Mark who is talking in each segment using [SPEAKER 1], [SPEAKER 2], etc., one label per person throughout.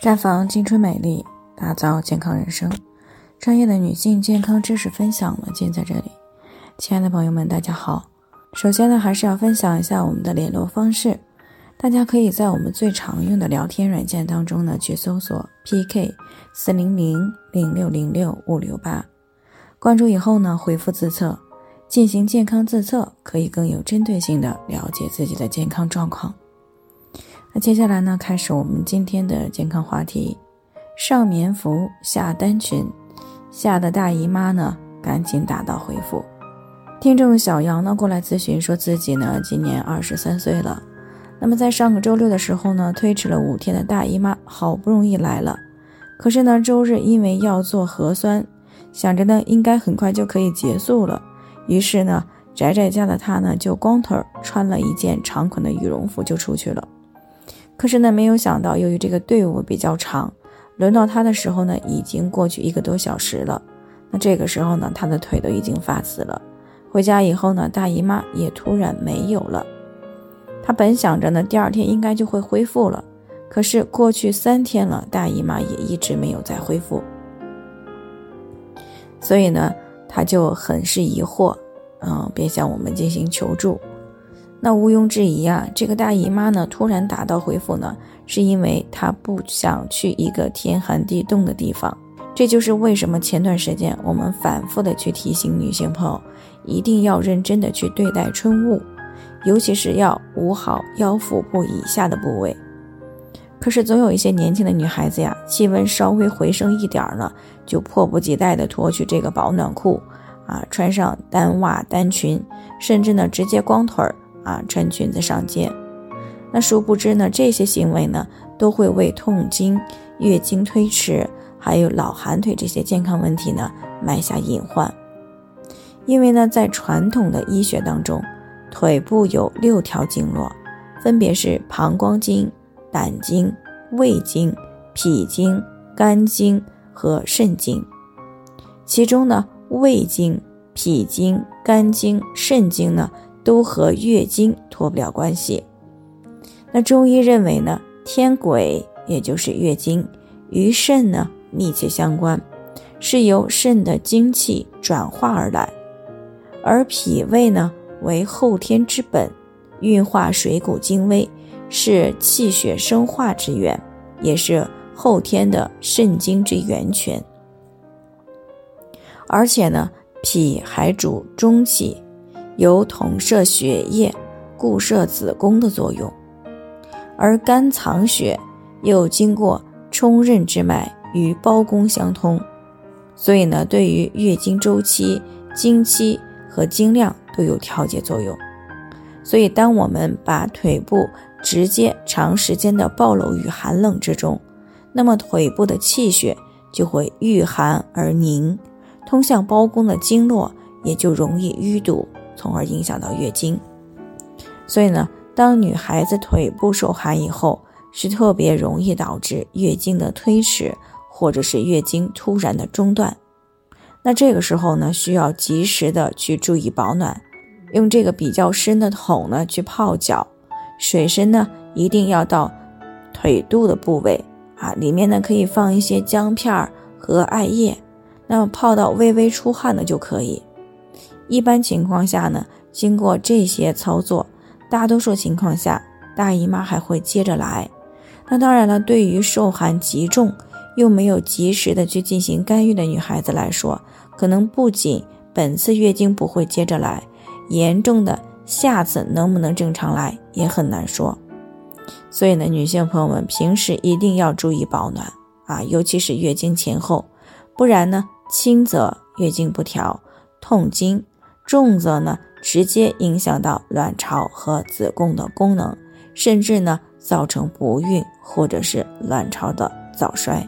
[SPEAKER 1] 绽放青春美丽，打造健康人生。专业的女性健康知识分享呢，尽在这里。亲爱的朋友们，大家好。首先呢，还是要分享一下我们的联络方式。大家可以在我们最常用的聊天软件当中呢，去搜索 PK 四零零零六零六五六八，关注以后呢，回复自测，进行健康自测，可以更有针对性的了解自己的健康状况。那接下来呢，开始我们今天的健康话题。上棉服，下单裙，下的大姨妈呢，赶紧打道回府。听众小杨呢过来咨询，说自己呢今年二十三岁了。那么在上个周六的时候呢，推迟了五天的大姨妈好不容易来了，可是呢周日因为要做核酸，想着呢应该很快就可以结束了，于是呢宅在家的他呢就光腿穿了一件长款的羽绒服就出去了。可是呢，没有想到，由于这个队伍比较长，轮到他的时候呢，已经过去一个多小时了。那这个时候呢，他的腿都已经发紫了。回家以后呢，大姨妈也突然没有了。他本想着呢，第二天应该就会恢复了。可是过去三天了，大姨妈也一直没有再恢复。所以呢，他就很是疑惑，嗯，便向我们进行求助。那毋庸置疑啊，这个大姨妈呢突然打道回府呢，是因为她不想去一个天寒地冻的地方。这就是为什么前段时间我们反复的去提醒女性朋友，一定要认真的去对待春捂，尤其是要捂好腰腹部以下的部位。可是总有一些年轻的女孩子呀，气温稍微回升一点儿呢，就迫不及待的脱去这个保暖裤，啊，穿上单袜单裙，甚至呢直接光腿儿。啊，穿裙子上街，那殊不知呢，这些行为呢，都会为痛经、月经推迟，还有老寒腿这些健康问题呢，埋下隐患。因为呢，在传统的医学当中，腿部有六条经络，分别是膀胱经、胆经、胃经、脾经、肝经和肾经。其中呢，胃经、脾经、肝经、肾经呢。都和月经脱不了关系。那中医认为呢，天癸也就是月经与肾呢密切相关，是由肾的精气转化而来。而脾胃呢为后天之本，运化水谷精微，是气血生化之源，也是后天的肾精之源泉。而且呢，脾还主中气。有统摄血液、固摄子宫的作用，而肝藏血，又经过冲任之脉与胞宫相通，所以呢，对于月经周期、经期和经量都有调节作用。所以，当我们把腿部直接长时间的暴露于寒冷之中，那么腿部的气血就会遇寒而凝，通向胞宫的经络也就容易淤堵。从而影响到月经，所以呢，当女孩子腿部受寒以后，是特别容易导致月经的推迟，或者是月经突然的中断。那这个时候呢，需要及时的去注意保暖，用这个比较深的桶呢去泡脚，水深呢一定要到腿肚的部位啊，里面呢可以放一些姜片和艾叶，那么泡到微微出汗的就可以。一般情况下呢，经过这些操作，大多数情况下大姨妈还会接着来。那当然了，对于受寒极重又没有及时的去进行干预的女孩子来说，可能不仅本次月经不会接着来，严重的下次能不能正常来也很难说。所以呢，女性朋友们平时一定要注意保暖啊，尤其是月经前后，不然呢，轻则月经不调、痛经。重则呢，直接影响到卵巢和子宫的功能，甚至呢造成不孕或者是卵巢的早衰。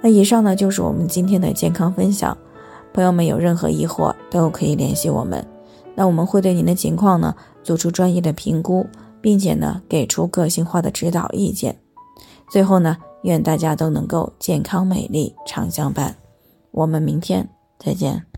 [SPEAKER 1] 那以上呢就是我们今天的健康分享，朋友们有任何疑惑都可以联系我们，那我们会对您的情况呢做出专业的评估，并且呢给出个性化的指导意见。最后呢，愿大家都能够健康美丽常相伴。我们明天再见。